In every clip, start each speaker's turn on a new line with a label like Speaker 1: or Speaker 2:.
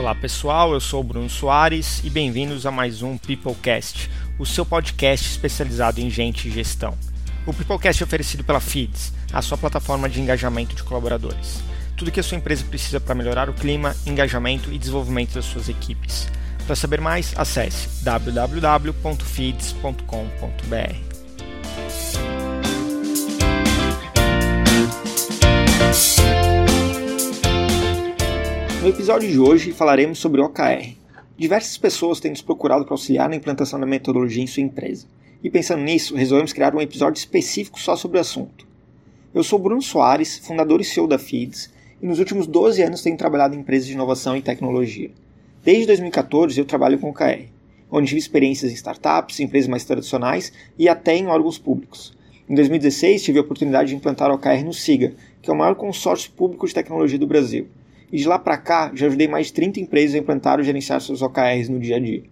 Speaker 1: Olá pessoal, eu sou o Bruno Soares e bem-vindos a mais um Peoplecast, o seu podcast especializado em gente e gestão. O Peoplecast é oferecido pela Feeds, a sua plataforma de engajamento de colaboradores. Tudo que a sua empresa precisa para melhorar o clima, engajamento e desenvolvimento das suas equipes. Para saber mais, acesse www.feeds.com.br. No episódio de hoje falaremos sobre OKR. Diversas pessoas têm nos procurado para auxiliar na implantação da metodologia em sua empresa. E pensando nisso, resolvemos criar um episódio específico só sobre o assunto. Eu sou Bruno Soares, fundador e CEO da Feeds, e nos últimos 12 anos tenho trabalhado em empresas de inovação e tecnologia. Desde 2014 eu trabalho com OKR, onde tive experiências em startups, empresas mais tradicionais e até em órgãos públicos. Em 2016 tive a oportunidade de implantar OKR no SIGA, que é o maior consórcio público de tecnologia do Brasil e de lá para cá já ajudei mais de 30 empresas a implantar ou gerenciar seus OKRs no dia a dia.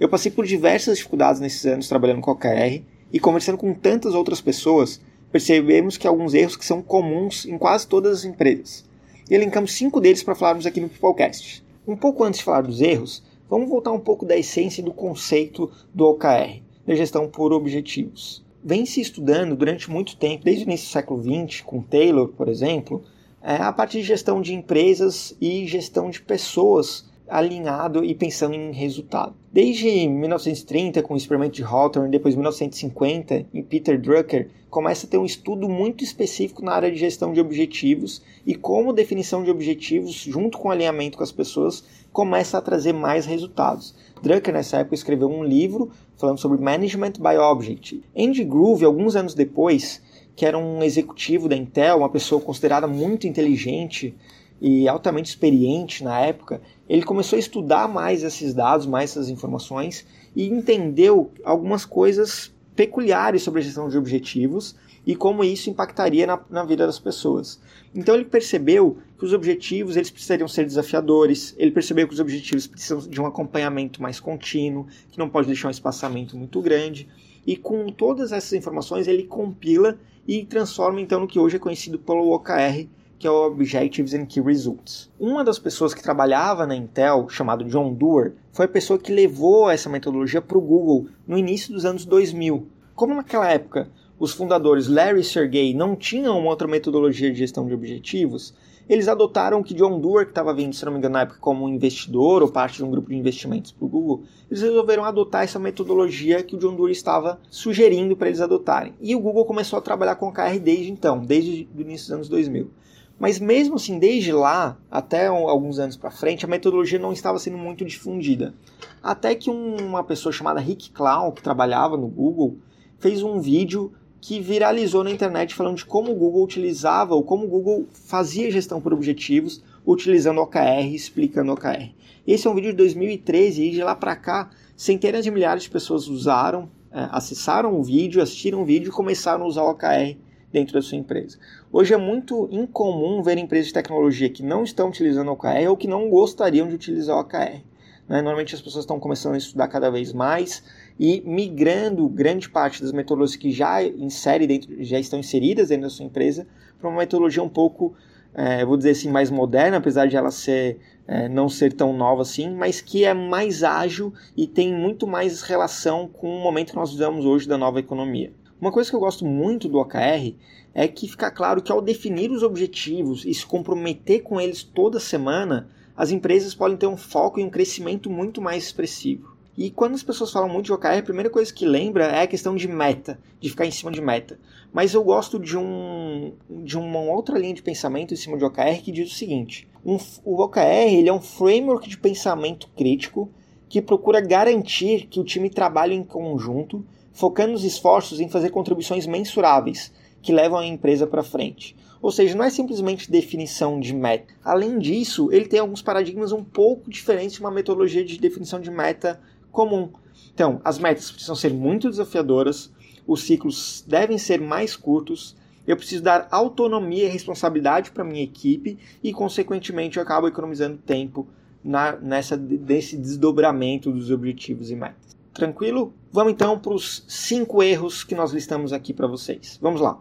Speaker 1: Eu passei por diversas dificuldades nesses anos trabalhando com OKR e conversando com tantas outras pessoas, percebemos que alguns erros que são comuns em quase todas as empresas. E elencamos cinco deles para falarmos aqui no Peoplecast. Um pouco antes de falar dos erros, vamos voltar um pouco da essência do conceito do OKR, da gestão por objetivos. Vem se estudando durante muito tempo, desde o início do século XX, com Taylor, por exemplo, é a parte de gestão de empresas e gestão de pessoas alinhado e pensando em resultado. Desde 1930, com o experimento de Hawthorne, depois 1950, em Peter Drucker, começa a ter um estudo muito específico na área de gestão de objetivos e como definição de objetivos, junto com alinhamento com as pessoas, começa a trazer mais resultados. Drucker, nessa época, escreveu um livro falando sobre Management by Object. Andy Groove, alguns anos depois, que era um executivo da Intel, uma pessoa considerada muito inteligente e altamente experiente na época, ele começou a estudar mais esses dados, mais essas informações e entendeu algumas coisas peculiares sobre a gestão de objetivos e como isso impactaria na, na, vida das pessoas. Então ele percebeu que os objetivos eles precisariam ser desafiadores, ele percebeu que os objetivos precisam de um acompanhamento mais contínuo, que não pode deixar um espaçamento muito grande, e com todas essas informações ele compila e transforma então no que hoje é conhecido pelo OKR, que é o Objectives and Key Results. Uma das pessoas que trabalhava na Intel, chamado John Doerr, foi a pessoa que levou essa metodologia para o Google no início dos anos 2000. Como naquela época os fundadores Larry e Sergey não tinham outra metodologia de gestão de objetivos, eles adotaram que John Doerr, que estava vindo, se não me engano, na época como investidor ou parte de um grupo de investimentos para o Google, eles resolveram adotar essa metodologia que o John Doerr estava sugerindo para eles adotarem. E o Google começou a trabalhar com OKR desde então, desde o início dos anos 2000. Mas mesmo assim, desde lá até alguns anos para frente, a metodologia não estava sendo muito difundida. Até que uma pessoa chamada Rick Clown, que trabalhava no Google, fez um vídeo que viralizou na internet falando de como o Google utilizava ou como o Google fazia gestão por objetivos utilizando OKR, explicando OKR. Esse é um vídeo de 2013 e de lá para cá centenas de milhares de pessoas usaram, é, acessaram o vídeo, assistiram o vídeo e começaram a usar o OKR dentro da sua empresa. Hoje é muito incomum ver empresas de tecnologia que não estão utilizando OKR ou que não gostariam de utilizar o OKR. Né? Normalmente as pessoas estão começando a estudar cada vez mais e migrando grande parte das metodologias que já insere dentro, já estão inseridas dentro da sua empresa para uma metodologia um pouco, é, vou dizer assim, mais moderna, apesar de ela ser é, não ser tão nova assim, mas que é mais ágil e tem muito mais relação com o momento que nós vivemos hoje da nova economia. Uma coisa que eu gosto muito do OKR é que fica claro que ao definir os objetivos e se comprometer com eles toda semana, as empresas podem ter um foco e um crescimento muito mais expressivo. E quando as pessoas falam muito de OKR, a primeira coisa que lembra é a questão de meta, de ficar em cima de meta. Mas eu gosto de, um, de uma outra linha de pensamento em cima de OKR que diz o seguinte: um, o OKR ele é um framework de pensamento crítico que procura garantir que o time trabalhe em conjunto, focando os esforços em fazer contribuições mensuráveis que levam a empresa para frente. Ou seja, não é simplesmente definição de meta. Além disso, ele tem alguns paradigmas um pouco diferentes de uma metodologia de definição de meta comum. Então, as metas precisam ser muito desafiadoras, os ciclos devem ser mais curtos, eu preciso dar autonomia e responsabilidade para minha equipe e, consequentemente, eu acabo economizando tempo na, nessa, desse desdobramento dos objetivos e metas. Tranquilo? Vamos então para os cinco erros que nós listamos aqui para vocês. Vamos lá.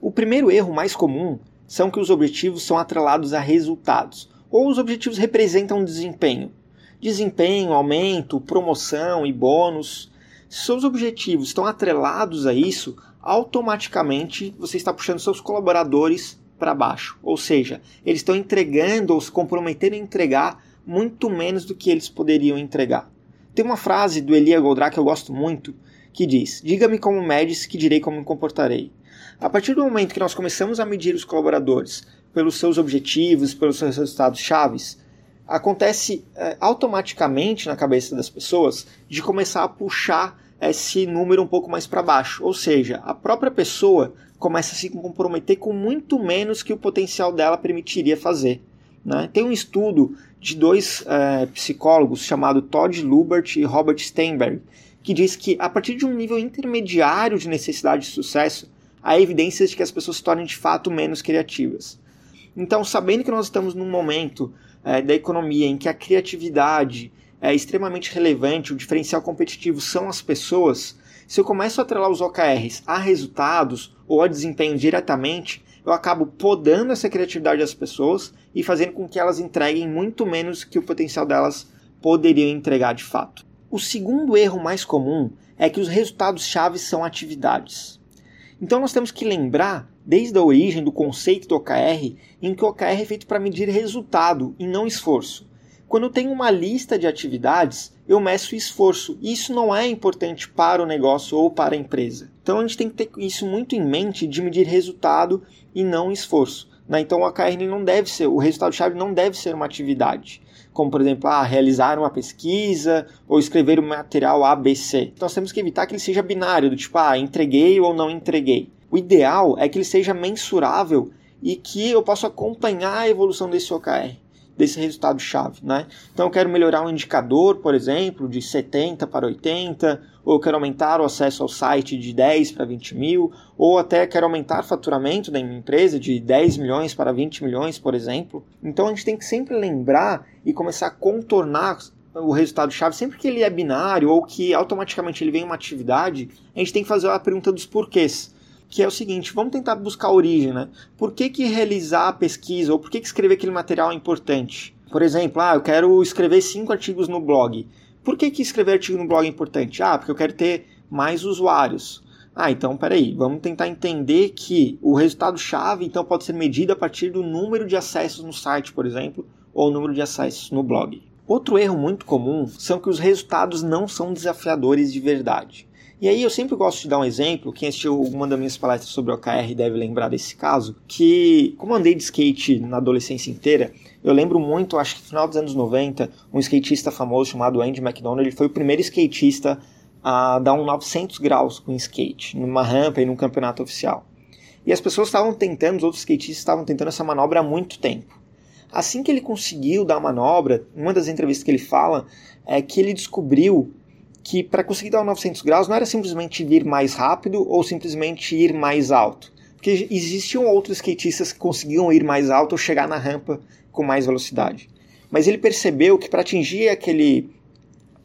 Speaker 1: O primeiro erro mais comum são que os objetivos são atrelados a resultados, ou os objetivos representam desempenho. Desempenho, aumento, promoção e bônus. Se seus objetivos estão atrelados a isso, automaticamente você está puxando seus colaboradores para baixo. Ou seja, eles estão entregando ou se comprometendo a entregar muito menos do que eles poderiam entregar. Tem uma frase do Elia Goldratt que eu gosto muito, que diz: Diga-me como medes, que direi como me comportarei. A partir do momento que nós começamos a medir os colaboradores pelos seus objetivos, pelos seus resultados chaves, acontece é, automaticamente na cabeça das pessoas de começar a puxar esse número um pouco mais para baixo. Ou seja, a própria pessoa começa a se comprometer com muito menos que o potencial dela permitiria fazer. Né? Tem um estudo de dois é, psicólogos chamado Todd Lubert e Robert Steinberg que diz que a partir de um nível intermediário de necessidade de sucesso, há evidências de que as pessoas se tornem de fato menos criativas. Então, sabendo que nós estamos num momento é, da economia em que a criatividade é extremamente relevante, o diferencial competitivo são as pessoas, se eu começo a atrelar os OKRs a resultados ou a desempenho diretamente, eu acabo podando essa criatividade das pessoas e fazendo com que elas entreguem muito menos que o potencial delas poderiam entregar de fato. O segundo erro mais comum é que os resultados-chave são atividades. Então nós temos que lembrar, desde a origem do conceito do OKR, em que o OKR é feito para medir resultado e não esforço. Quando eu tenho uma lista de atividades, eu meço esforço. E isso não é importante para o negócio ou para a empresa. Então a gente tem que ter isso muito em mente de medir resultado e não esforço. Né? Então o OKR não deve ser, o resultado-chave não deve ser uma atividade como por exemplo, ah, realizar uma pesquisa ou escrever um material ABC. Nós temos que evitar que ele seja binário, do tipo, ah, entreguei ou não entreguei. O ideal é que ele seja mensurável e que eu possa acompanhar a evolução desse OKR desse resultado-chave. Né? Então, eu quero melhorar um indicador, por exemplo, de 70 para 80, ou eu quero aumentar o acesso ao site de 10 para 20 mil, ou até quero aumentar o faturamento da minha empresa de 10 milhões para 20 milhões, por exemplo. Então, a gente tem que sempre lembrar e começar a contornar o resultado-chave, sempre que ele é binário ou que automaticamente ele vem uma atividade, a gente tem que fazer a pergunta dos porquês que é o seguinte, vamos tentar buscar a origem, né? Por que, que realizar a pesquisa ou por que, que escrever aquele material é importante? Por exemplo, ah, eu quero escrever cinco artigos no blog. Por que, que escrever artigo no blog é importante? Ah, porque eu quero ter mais usuários. Ah, então peraí, vamos tentar entender que o resultado-chave então pode ser medido a partir do número de acessos no site, por exemplo, ou o número de acessos no blog. Outro erro muito comum são que os resultados não são desafiadores de verdade. E aí eu sempre gosto de dar um exemplo, quem assistiu alguma das minhas palestras sobre OKR deve lembrar desse caso, que como andei de skate na adolescência inteira, eu lembro muito, acho que no final dos anos 90, um skatista famoso chamado Andy McDonald, ele foi o primeiro skatista a dar um 900 graus com skate, numa rampa e num campeonato oficial. E as pessoas estavam tentando, os outros skatistas estavam tentando essa manobra há muito tempo. Assim que ele conseguiu dar a manobra, uma das entrevistas que ele fala é que ele descobriu que para conseguir dar 900 graus não era simplesmente ir mais rápido ou simplesmente ir mais alto. Porque existiam outros skatistas que conseguiam ir mais alto ou chegar na rampa com mais velocidade. Mas ele percebeu que para atingir aquele,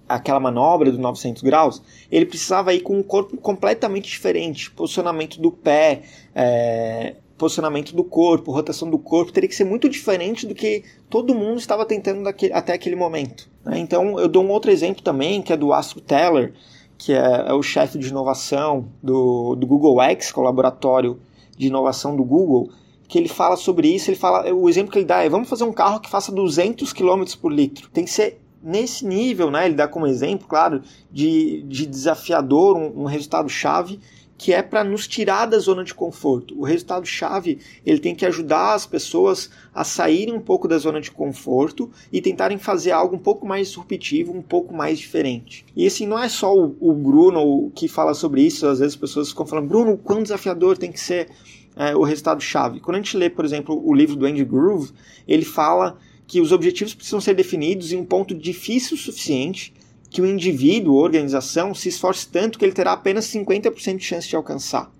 Speaker 1: aquela manobra dos 900 graus, ele precisava ir com um corpo completamente diferente, posicionamento do pé, é, posicionamento do corpo, rotação do corpo, teria que ser muito diferente do que todo mundo estava tentando daquele, até aquele momento. Né? Então eu dou um outro exemplo também, que é do Astro Teller, que é, é o chefe de inovação do, do Google X, que é o laboratório de inovação do Google, que ele fala sobre isso, ele fala, o exemplo que ele dá é, vamos fazer um carro que faça 200 km por litro. Tem que ser nesse nível, né? Ele dá como exemplo, claro, de, de desafiador, um, um resultado chave, que é para nos tirar da zona de conforto. O resultado chave, ele tem que ajudar as pessoas a saírem um pouco da zona de conforto e tentarem fazer algo um pouco mais disruptivo, um pouco mais diferente. E assim, não é só o, o Bruno que fala sobre isso, às vezes as pessoas ficam falando, Bruno, quão desafiador tem que ser é, o resultado chave. Quando a gente lê, por exemplo, o livro do Andy Groove, ele fala que os objetivos precisam ser definidos em um ponto difícil o suficiente que o indivíduo organização se esforce tanto que ele terá apenas 50% de chance de alcançar.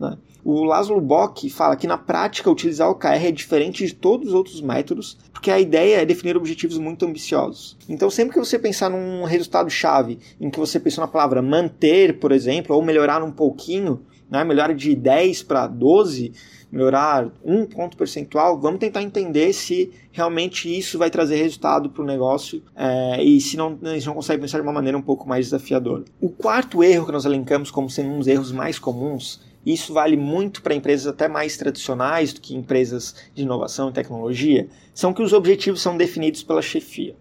Speaker 1: Né? O Laszlo Bock fala que na prática utilizar o OKR é diferente de todos os outros métodos, porque a ideia é definir objetivos muito ambiciosos. Então, sempre que você pensar num resultado-chave em que você pensou na palavra manter, por exemplo, ou melhorar um pouquinho, né? de 10 para 12, melhorar um ponto percentual, vamos tentar entender se realmente isso vai trazer resultado para o negócio é, e se não, a não consegue pensar de uma maneira um pouco mais desafiadora. O quarto erro que nós elencamos como sendo um dos erros mais comuns isso vale muito para empresas até mais tradicionais do que empresas de inovação e tecnologia, são que os objetivos são definidos pela chefia.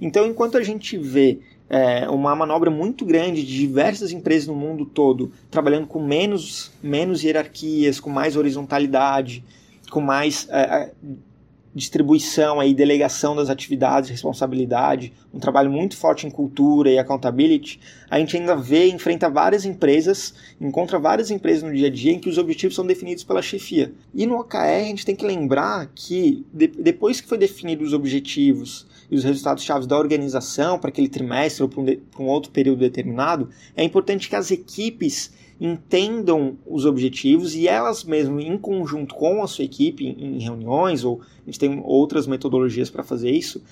Speaker 1: Então, enquanto a gente vê é, uma manobra muito grande de diversas empresas no mundo todo trabalhando com menos, menos hierarquias, com mais horizontalidade, com mais é, é distribuição e delegação das atividades, responsabilidade, um trabalho muito forte em cultura e accountability, a gente ainda vê, enfrenta várias empresas, encontra várias empresas no dia a dia em que os objetivos são definidos pela chefia. E no OKR a gente tem que lembrar que de, depois que foi definidos os objetivos e os resultados chaves da organização para aquele trimestre ou para um, um outro período determinado, é importante que as equipes entendam os objetivos e elas mesmas, em conjunto com a sua equipe, em reuniões, ou a gente tem outras metodologias para fazer isso,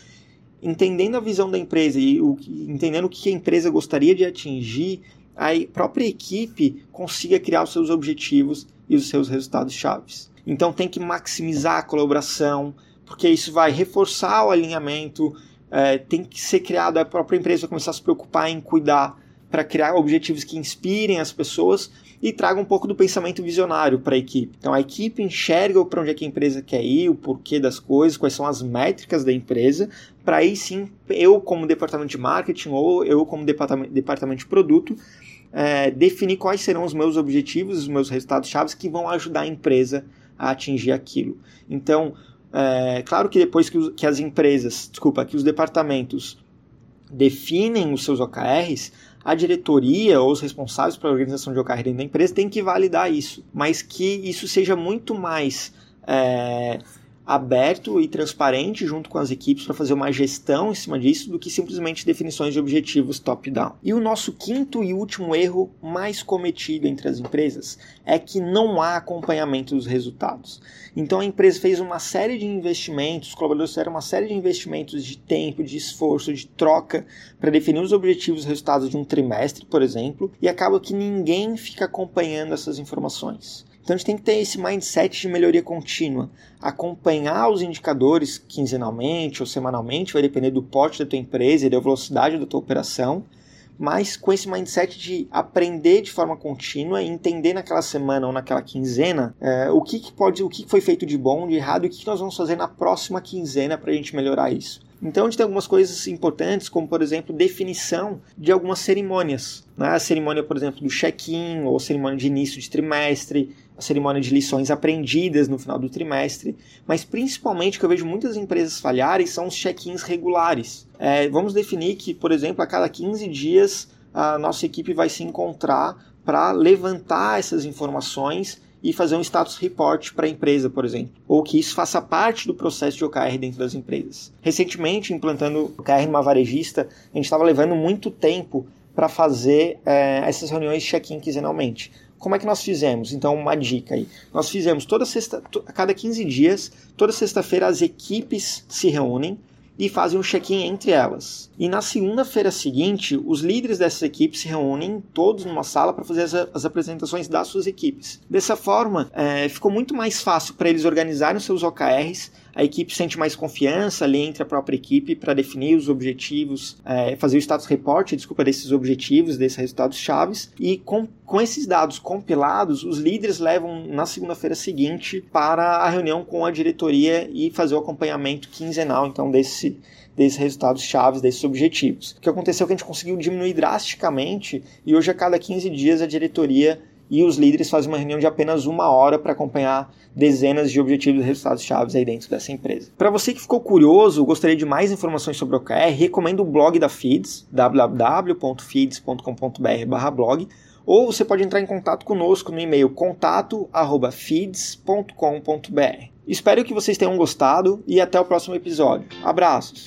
Speaker 1: entendendo a visão da empresa e o, entendendo o que a empresa gostaria de atingir, a própria equipe consiga criar os seus objetivos e os seus resultados chaves. Então tem que maximizar a colaboração, porque isso vai reforçar o alinhamento, é, tem que ser criado, a própria empresa começar a se preocupar em cuidar para criar objetivos que inspirem as pessoas e traga um pouco do pensamento visionário para a equipe. Então a equipe enxerga para onde é que a empresa quer ir, o porquê das coisas, quais são as métricas da empresa, para aí sim eu como departamento de marketing ou eu como departamento, departamento de produto é, definir quais serão os meus objetivos, os meus resultados chaves que vão ajudar a empresa a atingir aquilo. Então, é, claro que depois que, que as empresas, desculpa, que os departamentos definem os seus OKRs, a diretoria ou os responsáveis pela organização de OKR dentro da empresa têm que validar isso, mas que isso seja muito mais é, aberto e transparente junto com as equipes para fazer uma gestão em cima disso do que simplesmente definições de objetivos top-down. E o nosso quinto e último erro mais cometido entre as empresas é que não há acompanhamento dos resultados. Então a empresa fez uma série de investimentos, os colaboradores fizeram uma série de investimentos de tempo, de esforço, de troca para definir os objetivos e resultados de um trimestre, por exemplo, e acaba que ninguém fica acompanhando essas informações. Então a gente tem que ter esse mindset de melhoria contínua, acompanhar os indicadores quinzenalmente ou semanalmente, vai depender do porte da tua empresa e da velocidade da tua operação, mas com esse mindset de aprender de forma contínua e entender naquela semana ou naquela quinzena é, o que, que pode, o que foi feito de bom, de errado e o que, nós vamos fazer na próxima quinzena para a gente melhorar isso. Então a gente tem algumas coisas importantes, como por exemplo, definição de algumas cerimônias. Né? A cerimônia, por exemplo, do check-in, ou cerimônia de início de trimestre, a cerimônia de lições aprendidas no final do trimestre, mas principalmente o que eu vejo muitas empresas falharem são os check-ins regulares. É, vamos definir que, por exemplo, a cada 15 dias a nossa equipe vai se encontrar para levantar essas informações e fazer um status report para a empresa, por exemplo, ou que isso faça parte do processo de OKR dentro das empresas. Recentemente, implantando OKR numa varejista, a gente estava levando muito tempo para fazer é, essas reuniões check-in quinzenalmente. Como é que nós fizemos? Então, uma dica aí. Nós fizemos toda sexta, a cada 15 dias, toda sexta-feira as equipes se reúnem e fazem um check-in entre elas. E na segunda-feira seguinte, os líderes dessas equipes se reúnem todos numa sala para fazer as, as, apresentações das suas equipes. Dessa forma, é, ficou muito mais fácil para eles organizarem seus OKRs, a equipe sente mais confiança ali entre a própria equipe para definir os objetivos, é, fazer o status report, desculpa, desses objetivos, desses resultados chaves, e com, com esses dados compilados, os líderes levam na segunda-feira seguinte para a reunião com a diretoria e fazer o acompanhamento quinzenal, então, desse desses resultados chaves, desses objetivos. O que aconteceu é que a gente conseguiu diminuir drasticamente e hoje a cada 15 dias a diretoria e os líderes fazem uma reunião de apenas uma hora para acompanhar dezenas de objetivos e resultados chaves aí dentro dessa empresa. Para você que ficou curioso, gostaria de mais informações sobre o OKR, recomendo o blog da Feeds, www.feeds.com.br/blog, ou você pode entrar em contato conosco no e-mail contato@feeds.com.br. Espero que vocês tenham gostado e até o próximo episódio. Abraços.